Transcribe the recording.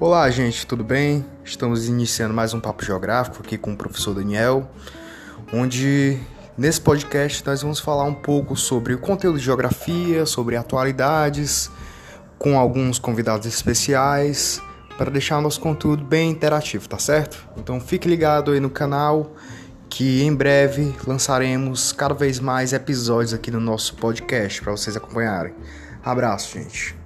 Olá, gente, tudo bem? Estamos iniciando mais um papo geográfico aqui com o professor Daniel, onde nesse podcast nós vamos falar um pouco sobre o conteúdo de geografia, sobre atualidades, com alguns convidados especiais, para deixar o nosso conteúdo bem interativo, tá certo? Então fique ligado aí no canal que em breve lançaremos cada vez mais episódios aqui no nosso podcast para vocês acompanharem. Abraço, gente.